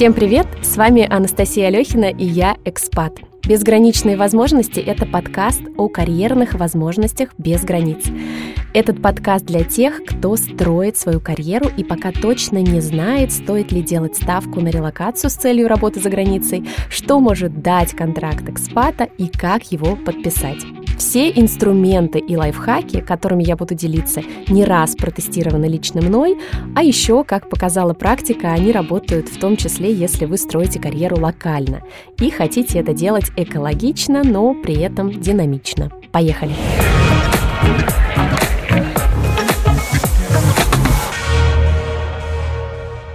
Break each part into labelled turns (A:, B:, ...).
A: Всем привет! С вами Анастасия Алехина и я «Экспат». «Безграничные возможности» — это подкаст о карьерных возможностях без границ. Этот подкаст для тех, кто строит свою карьеру и пока точно не знает, стоит ли делать ставку на релокацию с целью работы за границей, что может дать контракт экспата и как его подписать. Все инструменты и лайфхаки, которыми я буду делиться, не раз протестированы лично мной, а еще, как показала практика, они работают в том числе, если вы строите карьеру локально и хотите это делать экологично, но при этом динамично. Поехали!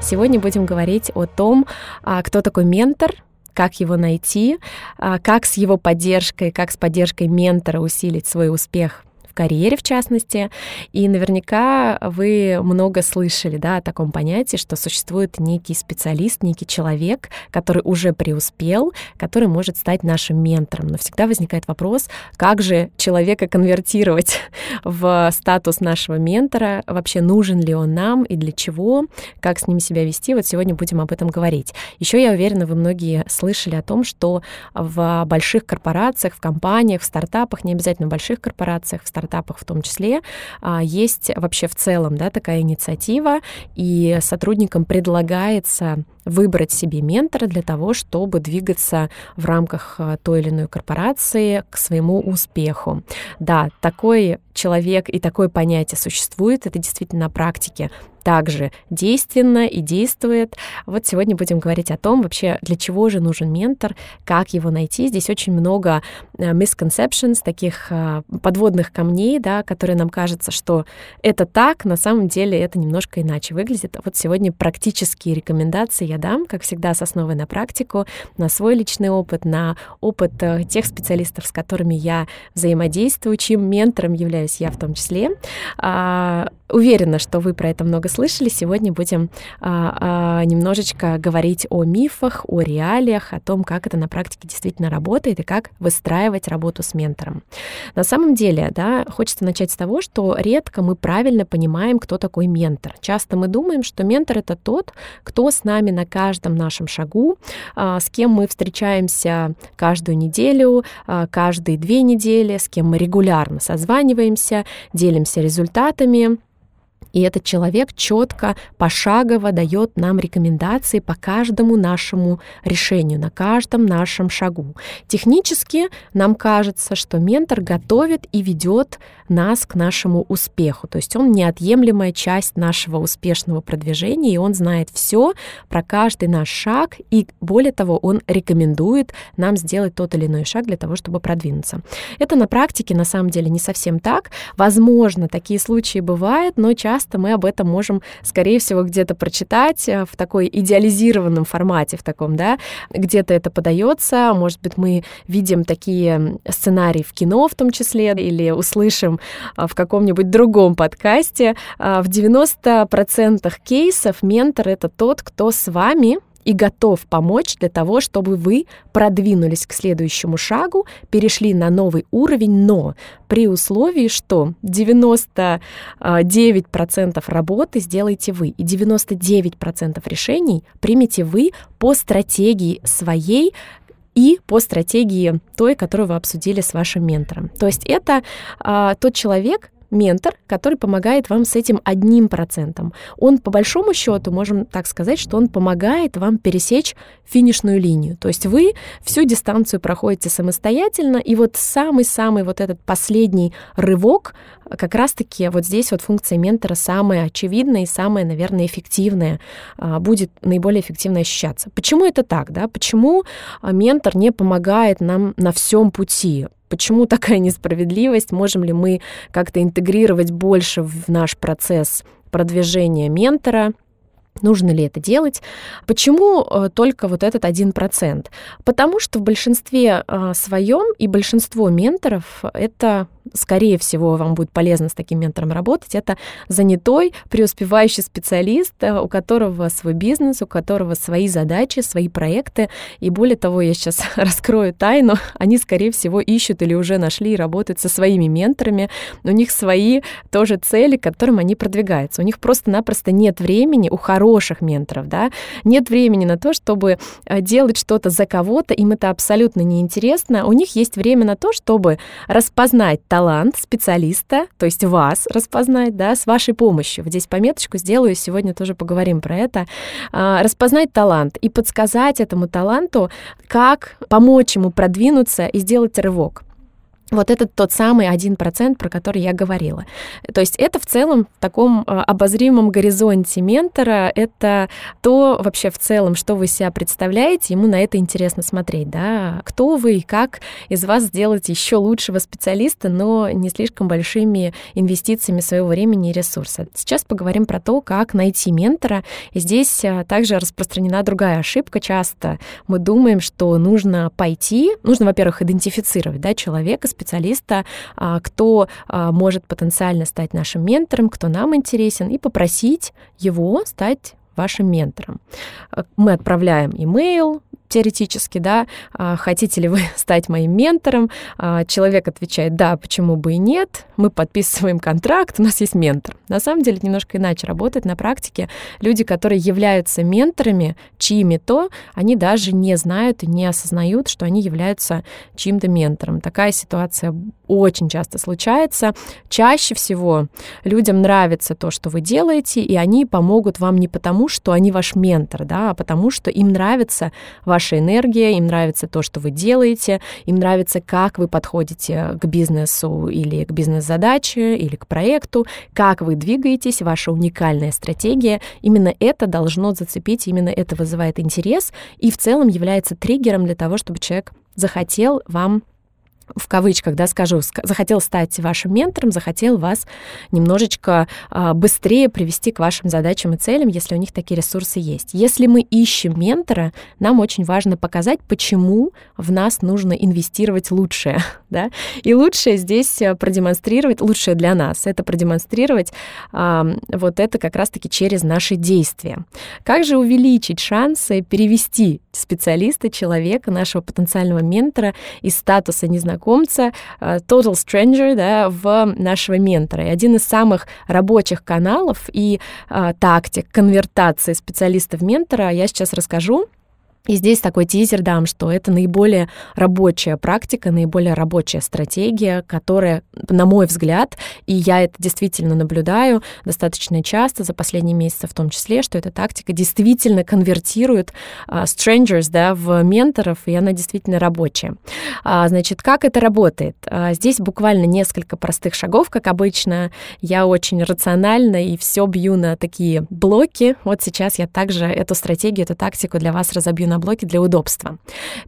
A: Сегодня будем говорить о том, а, кто такой ментор, как его найти, а, как с его поддержкой, как с поддержкой ментора усилить свой успех карьере, в частности. И наверняка вы много слышали да, о таком понятии, что существует некий специалист, некий человек, который уже преуспел, который может стать нашим ментором. Но всегда возникает вопрос, как же человека конвертировать в статус нашего ментора, вообще нужен ли он нам и для чего, как с ним себя вести. Вот сегодня будем об этом говорить. Еще я уверена, вы многие слышали о том, что в больших корпорациях, в компаниях, в стартапах, не обязательно в больших корпорациях, в стартапах, стартапах в том числе, а, есть вообще в целом да, такая инициатива, и сотрудникам предлагается выбрать себе ментора для того, чтобы двигаться в рамках а, той или иной корпорации к своему успеху. Да, такой человек и такое понятие существует, это действительно на практике также действенно и действует. Вот сегодня будем говорить о том, вообще для чего же нужен ментор, как его найти. Здесь очень много э, misconceptions, таких э, подводных камней, да, которые нам кажется, что это так, на самом деле это немножко иначе выглядит. Вот сегодня практические рекомендации я дам, как всегда, с основой на практику, на свой личный опыт, на опыт э, тех специалистов, с которыми я взаимодействую, чьим ментором являюсь я в том числе. А, уверена, что вы про это много слышали. Сегодня будем а, а, немножечко говорить о мифах, о реалиях, о том, как это на практике действительно работает и как выстраивать работу с ментором. На самом деле, да, хочется начать с того, что редко мы правильно понимаем, кто такой ментор. Часто мы думаем, что ментор — это тот, кто с нами на каждом нашем шагу, а, с кем мы встречаемся каждую неделю, а, каждые две недели, с кем мы регулярно созваниваемся, делимся результатами, и этот человек четко, пошагово дает нам рекомендации по каждому нашему решению, на каждом нашем шагу. Технически нам кажется, что ментор готовит и ведет нас к нашему успеху. То есть он неотъемлемая часть нашего успешного продвижения, и он знает все про каждый наш шаг, и более того, он рекомендует нам сделать тот или иной шаг для того, чтобы продвинуться. Это на практике на самом деле не совсем так. Возможно, такие случаи бывают, но часто мы об этом можем, скорее всего, где-то прочитать э, в такой идеализированном формате, в таком, да, где-то это подается, может быть, мы видим такие сценарии в кино в том числе, или услышим в каком-нибудь другом подкасте, а, в 90% кейсов ментор — это тот, кто с вами и готов помочь для того, чтобы вы продвинулись к следующему шагу, перешли на новый уровень, но при условии, что 99% работы сделаете вы, и 99% решений примете вы по стратегии своей, и по стратегии той, которую вы обсудили с вашим ментором. То есть это а, тот человек, ментор, который помогает вам с этим одним процентом. Он, по большому счету, можем так сказать, что он помогает вам пересечь финишную линию. То есть вы всю дистанцию проходите самостоятельно, и вот самый-самый вот этот последний рывок, как раз-таки вот здесь вот функция ментора самая очевидная и самая, наверное, эффективная, а, будет наиболее эффективно ощущаться. Почему это так, да? Почему а, ментор не помогает нам на всем пути? Почему такая несправедливость? Можем ли мы как-то интегрировать больше в наш процесс продвижения ментора? Нужно ли это делать? Почему э, только вот этот один процент? Потому что в большинстве э, своем и большинство менторов это скорее всего, вам будет полезно с таким ментором работать, это занятой, преуспевающий специалист, э, у которого свой бизнес, у которого свои задачи, свои проекты. И более того, я сейчас раскрою тайну, они, скорее всего, ищут или уже нашли и работают со своими менторами. У них свои тоже цели, к которым они продвигаются. У них просто-напросто нет времени, у хороших менторов, да, нет времени на то, чтобы э, делать что-то за кого-то, им это абсолютно неинтересно. У них есть время на то, чтобы распознать талант специалиста, то есть вас распознать, да, с вашей помощью. Здесь пометочку сделаю, сегодня тоже поговорим про это. А, распознать талант и подсказать этому таланту, как помочь ему продвинуться и сделать рывок. Вот это тот самый один процент, про который я говорила. То есть это в целом в таком а, обозримом горизонте ментора, это то вообще в целом, что вы себя представляете, ему на это интересно смотреть, да, кто вы и как из вас сделать еще лучшего специалиста, но не слишком большими инвестициями своего времени и ресурса. Сейчас поговорим про то, как найти ментора. И здесь а, также распространена другая ошибка. Часто мы думаем, что нужно пойти, нужно, во-первых, идентифицировать да, человека, специалиста, а, кто а, может потенциально стать нашим ментором, кто нам интересен, и попросить его стать вашим ментором. Мы отправляем имейл, теоретически, да, а, хотите ли вы стать моим ментором, а, человек отвечает, да, почему бы и нет, мы подписываем контракт, у нас есть ментор. На самом деле немножко иначе работает на практике. Люди, которые являются менторами чьими-то, они даже не знают и не осознают, что они являются чьим-то ментором. Такая ситуация очень часто случается. Чаще всего людям нравится то, что вы делаете, и они помогут вам не потому, что они ваш ментор, да, а потому что им нравится ваша энергия, им нравится то, что вы делаете, им нравится, как вы подходите к бизнесу или к бизнес-задаче, или к проекту, как вы двигаетесь, ваша уникальная стратегия. Именно это должно зацепить, именно это вызывает интерес и в целом является триггером для того, чтобы человек захотел вам в кавычках, да, скажу, захотел стать вашим ментором, захотел вас немножечко а, быстрее привести к вашим задачам и целям, если у них такие ресурсы есть. Если мы ищем ментора, нам очень важно показать, почему в нас нужно инвестировать лучшее, да, и лучшее здесь э, продемонстрировать, лучшее для нас, это продемонстрировать а, вот это как раз-таки через наши действия. Как же увеличить шансы перевести специалиста, человека, нашего потенциального ментора из статуса незнакомца, э, total stranger, да, в нашего ментора. И один из самых рабочих каналов и а, тактик конвертации специалиста в ментора я сейчас расскажу. И здесь такой тизер дам, что это наиболее рабочая практика, наиболее рабочая стратегия, которая, на мой взгляд, и я это действительно наблюдаю достаточно часто, за последние месяцы в том числе, что эта тактика действительно конвертирует uh, strangers да, в менторов, и она действительно рабочая. Uh, значит, как это работает? Uh, здесь буквально несколько простых шагов, как обычно. Я очень рационально и все бью на такие блоки. Вот сейчас я также эту стратегию, эту тактику для вас разобью на на блоке для удобства.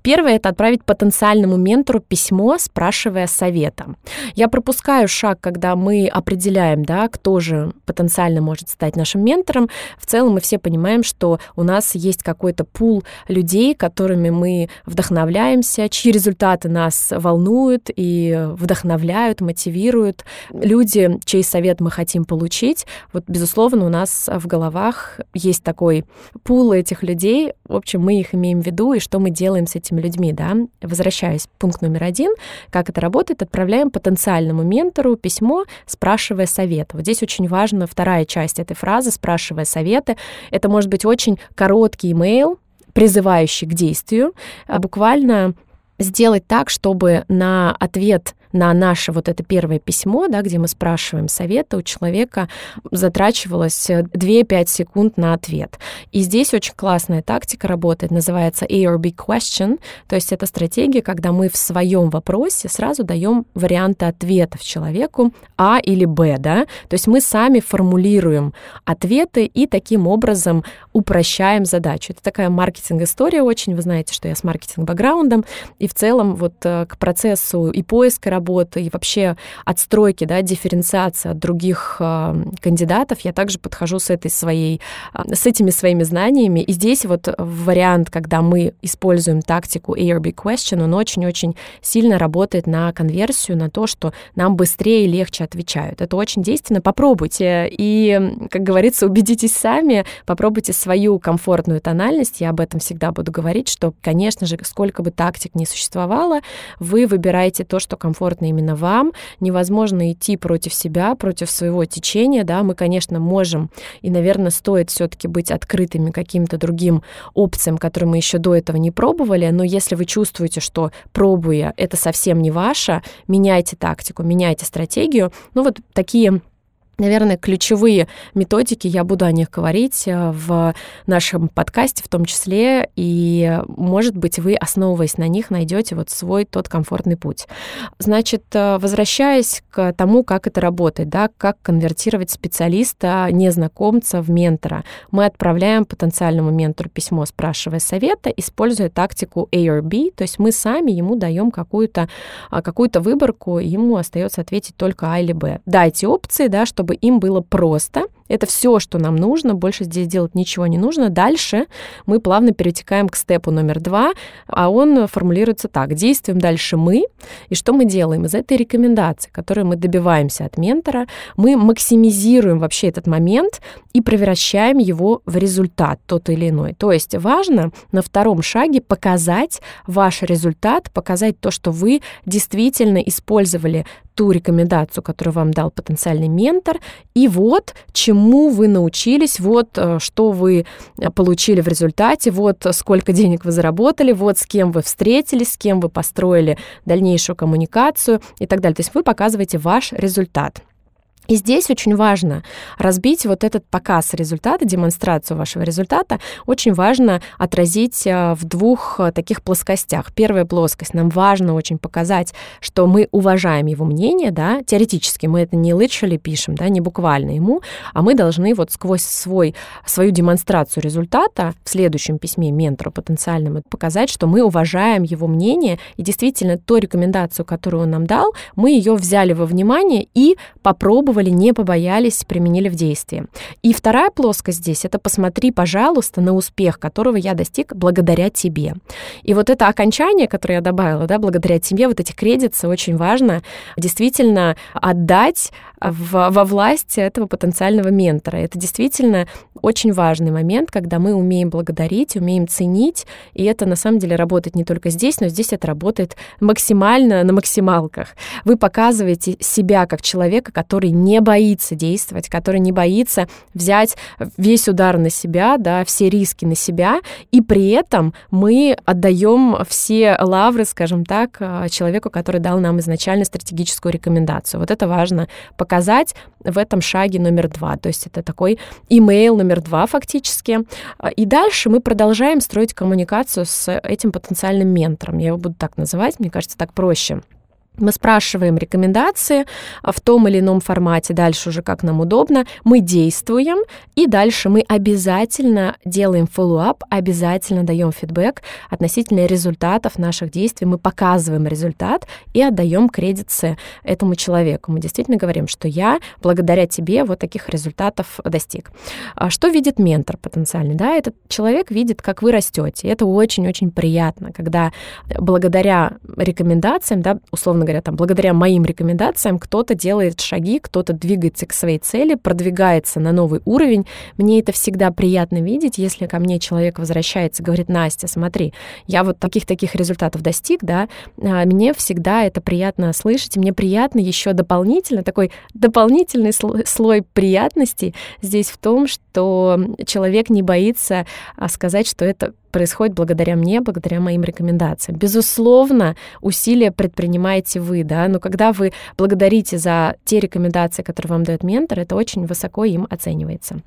A: Первое — это отправить потенциальному ментору письмо, спрашивая совета. Я пропускаю шаг, когда мы определяем, да, кто же потенциально может стать нашим ментором. В целом мы все понимаем, что у нас есть какой-то пул людей, которыми мы вдохновляемся, чьи результаты нас волнуют и вдохновляют, мотивируют. Люди, чей совет мы хотим получить, вот, безусловно, у нас в головах есть такой пул этих людей. В общем, мы их имеем в виду и что мы делаем с этими людьми, да. Возвращаясь, пункт номер один, как это работает, отправляем потенциальному ментору письмо, спрашивая совет. Вот здесь очень важна вторая часть этой фразы, спрашивая советы. Это может быть очень короткий имейл, призывающий к действию, а буквально сделать так, чтобы на ответ на наше вот это первое письмо, да, где мы спрашиваем совета, у человека затрачивалось 2-5 секунд на ответ. И здесь очень классная тактика работает, называется A or B question, то есть это стратегия, когда мы в своем вопросе сразу даем варианты ответов человеку А или Б, да, то есть мы сами формулируем ответы и таким образом упрощаем задачу. Это такая маркетинг-история очень, вы знаете, что я с маркетинг-бэкграундом, и в целом вот э, к процессу и поиска работы и вообще отстройки, да, дифференциации от других э, кандидатов, я также подхожу с этой своей, э, с этими своими знаниями. И здесь вот вариант, когда мы используем тактику ARB question, он очень-очень сильно работает на конверсию, на то, что нам быстрее и легче отвечают. Это очень действенно. Попробуйте. И, как говорится, убедитесь сами, попробуйте свою комфортную тональность. Я об этом всегда буду говорить, что, конечно же, сколько бы тактик ни существовало, вы выбираете то, что комфортно именно вам. Невозможно идти против себя, против своего течения, да, мы, конечно, можем, и, наверное, стоит все-таки быть открытыми каким-то другим опциям, которые мы еще до этого не пробовали, но если вы чувствуете, что пробуя, это совсем не ваше, меняйте тактику, меняйте стратегию. Ну вот такие Наверное, ключевые методики, я буду о них говорить э, в нашем подкасте в том числе, и, может быть, вы, основываясь на них, найдете вот свой тот комфортный путь. Значит, э, возвращаясь к тому, как это работает, да, как конвертировать специалиста, незнакомца в ментора, мы отправляем потенциальному ментору письмо, спрашивая совета, используя тактику A or B, то есть мы сами ему даем какую-то а, какую выборку, ему остается ответить только А или Б. Дайте опции, да, чтобы чтобы им было просто. Это все, что нам нужно, больше здесь делать ничего не нужно. Дальше мы плавно перетекаем к степу номер два, а он формулируется так. Действуем дальше мы. И что мы делаем? Из этой рекомендации, которую мы добиваемся от ментора, мы максимизируем вообще этот момент и превращаем его в результат тот или иной. То есть важно на втором шаге показать ваш результат, показать то, что вы действительно использовали ту рекомендацию, которую вам дал потенциальный ментор, и вот чему вы научились, вот э, что вы э, получили в результате, вот сколько денег вы заработали, вот с кем вы встретились, с кем вы построили дальнейшую коммуникацию и так далее. То есть вы показываете ваш результат. И здесь очень важно разбить вот этот показ результата, демонстрацию вашего результата. Очень важно отразить э, в двух э, таких плоскостях. Первая плоскость. Нам важно очень показать, что мы уважаем его мнение, да, теоретически мы это не literally пишем, да, не буквально ему, а мы должны вот сквозь свой, свою демонстрацию результата в следующем письме ментору потенциальному показать, что мы уважаем его мнение, и действительно ту рекомендацию, которую он нам дал, мы ее взяли во внимание и попробовали попробовали, не побоялись, применили в действии. И вторая плоскость здесь — это посмотри, пожалуйста, на успех, которого я достиг благодаря тебе. И вот это окончание, которое я добавила, да, благодаря тебе, вот эти кредиты, очень важно действительно отдать в, во власть этого потенциального ментора. Это действительно очень важный момент, когда мы умеем благодарить, умеем ценить, и это на самом деле работает не только здесь, но здесь это работает максимально на максималках. Вы показываете себя как человека, который не боится действовать, который не боится взять весь удар на себя, да, все риски на себя, и при этом мы отдаем все лавры, скажем так, а, человеку, который дал нам изначально стратегическую рекомендацию. Вот это важно показать в этом шаге номер два. То есть это такой имейл номер два фактически. А, и дальше мы продолжаем строить коммуникацию с этим потенциальным ментором. Я его буду так называть, мне кажется, так проще. Мы спрашиваем рекомендации а, в том или ином формате, дальше уже как нам удобно. Мы действуем, и дальше мы обязательно делаем follow-up, обязательно даем фидбэк относительно результатов наших действий. Мы показываем результат и отдаем кредиты этому человеку. Мы действительно говорим, что я благодаря тебе вот таких результатов достиг. А что видит ментор потенциальный? Да, этот человек видит, как вы растете. Это очень-очень приятно, когда благодаря рекомендациям, да, условно говоря, там, благодаря моим рекомендациям кто-то делает шаги, кто-то двигается к своей цели, продвигается на новый уровень. Мне это всегда приятно видеть, если ко мне человек возвращается, говорит, Настя, смотри, я вот таких-таких результатов достиг, да, а мне всегда это приятно слышать, и мне приятно еще дополнительно, такой дополнительный слой, приятности здесь в том, что человек не боится а, сказать, что это происходит благодаря мне, благодаря моим рекомендациям. Безусловно, усилия предпринимаете вы, да, но когда вы благодарите за те рекомендации, которые вам дает ментор, это очень высоко им оценивается.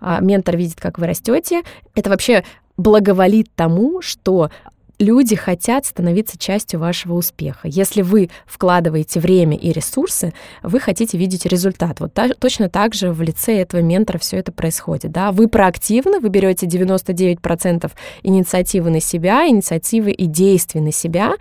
A: А, ментор видит, как вы растете. Это вообще благоволит тому, что люди хотят становиться частью вашего успеха. Если вы вкладываете время и ресурсы, вы хотите видеть результат. Вот та, точно так же в лице этого ментора все это происходит. Да? Вы проактивны, вы берете 99% инициативы на себя, инициативы и действий на себя,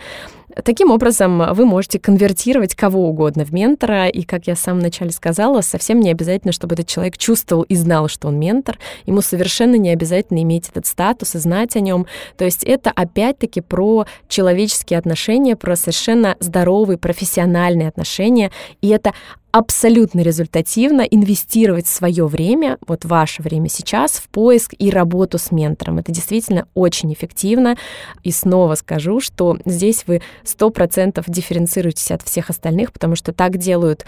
A: Таким образом, вы можете конвертировать кого угодно в ментора, и, как я в самом начале сказала, совсем не обязательно, чтобы этот человек чувствовал и знал, что он ментор. Ему совершенно не обязательно иметь этот статус и знать о нем. То есть это опять-таки про человеческие отношения, про совершенно здоровые профессиональные отношения, и это абсолютно результативно инвестировать свое время, вот ваше время сейчас, в поиск и работу с ментором. Это действительно очень эффективно. И снова скажу, что здесь вы 100% дифференцируетесь от всех остальных, потому что так делают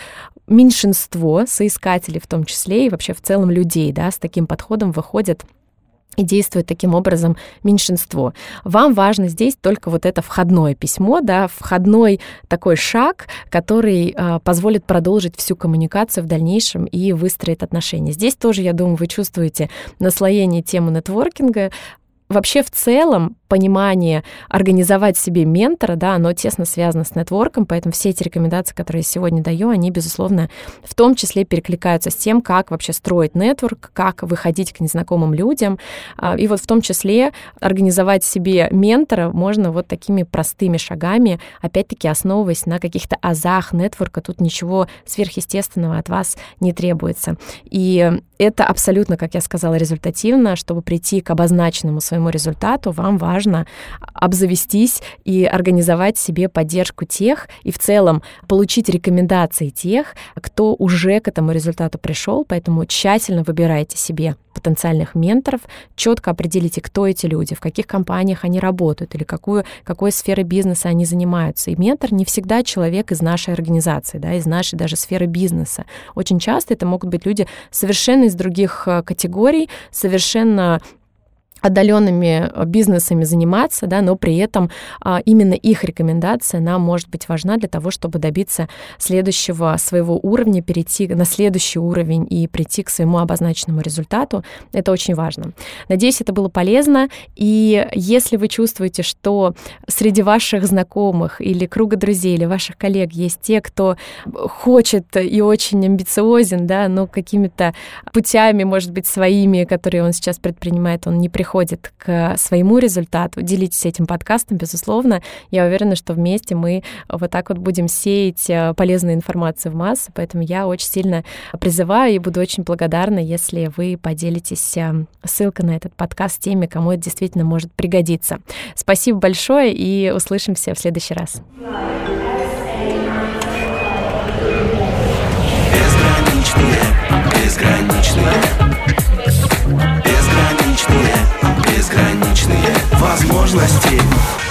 A: меньшинство соискателей в том числе и вообще в целом людей, да, с таким подходом выходят и действует таким образом меньшинство. Вам важно здесь только вот это входное письмо, да, входной такой шаг, который э, позволит продолжить всю коммуникацию в дальнейшем и выстроить отношения. Здесь тоже, я думаю, вы чувствуете наслоение темы нетворкинга, Вообще в целом понимание организовать себе ментора, да, оно тесно связано с нетворком, поэтому все эти рекомендации, которые я сегодня даю, они, безусловно, в том числе перекликаются с тем, как вообще строить нетворк, как выходить к незнакомым людям. А, и вот в том числе организовать себе ментора можно вот такими простыми шагами, опять-таки основываясь на каких-то азах нетворка, тут ничего сверхъестественного от вас не требуется. И это абсолютно, как я сказала, результативно, чтобы прийти к обозначенному своему результату, вам важно обзавестись и организовать себе поддержку тех и в целом получить рекомендации тех, кто уже к этому результату пришел, поэтому тщательно выбирайте себе потенциальных менторов, четко определите, кто эти люди, в каких компаниях они работают или какую, какой сферой бизнеса они занимаются. И ментор не всегда человек из нашей организации, да, из нашей даже сферы бизнеса. Очень часто это могут быть люди совершенно из других э, категорий, совершенно отдаленными э, бизнесами заниматься, да, но при этом а, именно их рекомендация нам может быть важна для того, чтобы добиться следующего своего уровня, перейти на следующий уровень и прийти к своему обозначенному результату. Это очень важно. Надеюсь, это было полезно. И если вы чувствуете, что среди ваших знакомых или круга друзей или ваших коллег есть те, кто хочет и очень амбициозен, да, но какими-то путями, может быть, своими, которые он сейчас предпринимает, он не приходит приходит к своему результату. Делитесь этим подкастом, безусловно. Я уверена, что вместе мы вот так вот будем сеять э, полезную информацию в массы, поэтому я очень сильно призываю и буду очень благодарна, если вы поделитесь э, ссылкой на этот подкаст с теми, кому это действительно может пригодиться. Спасибо большое и услышимся в следующий раз. Безграничные, безграничные. возможностей.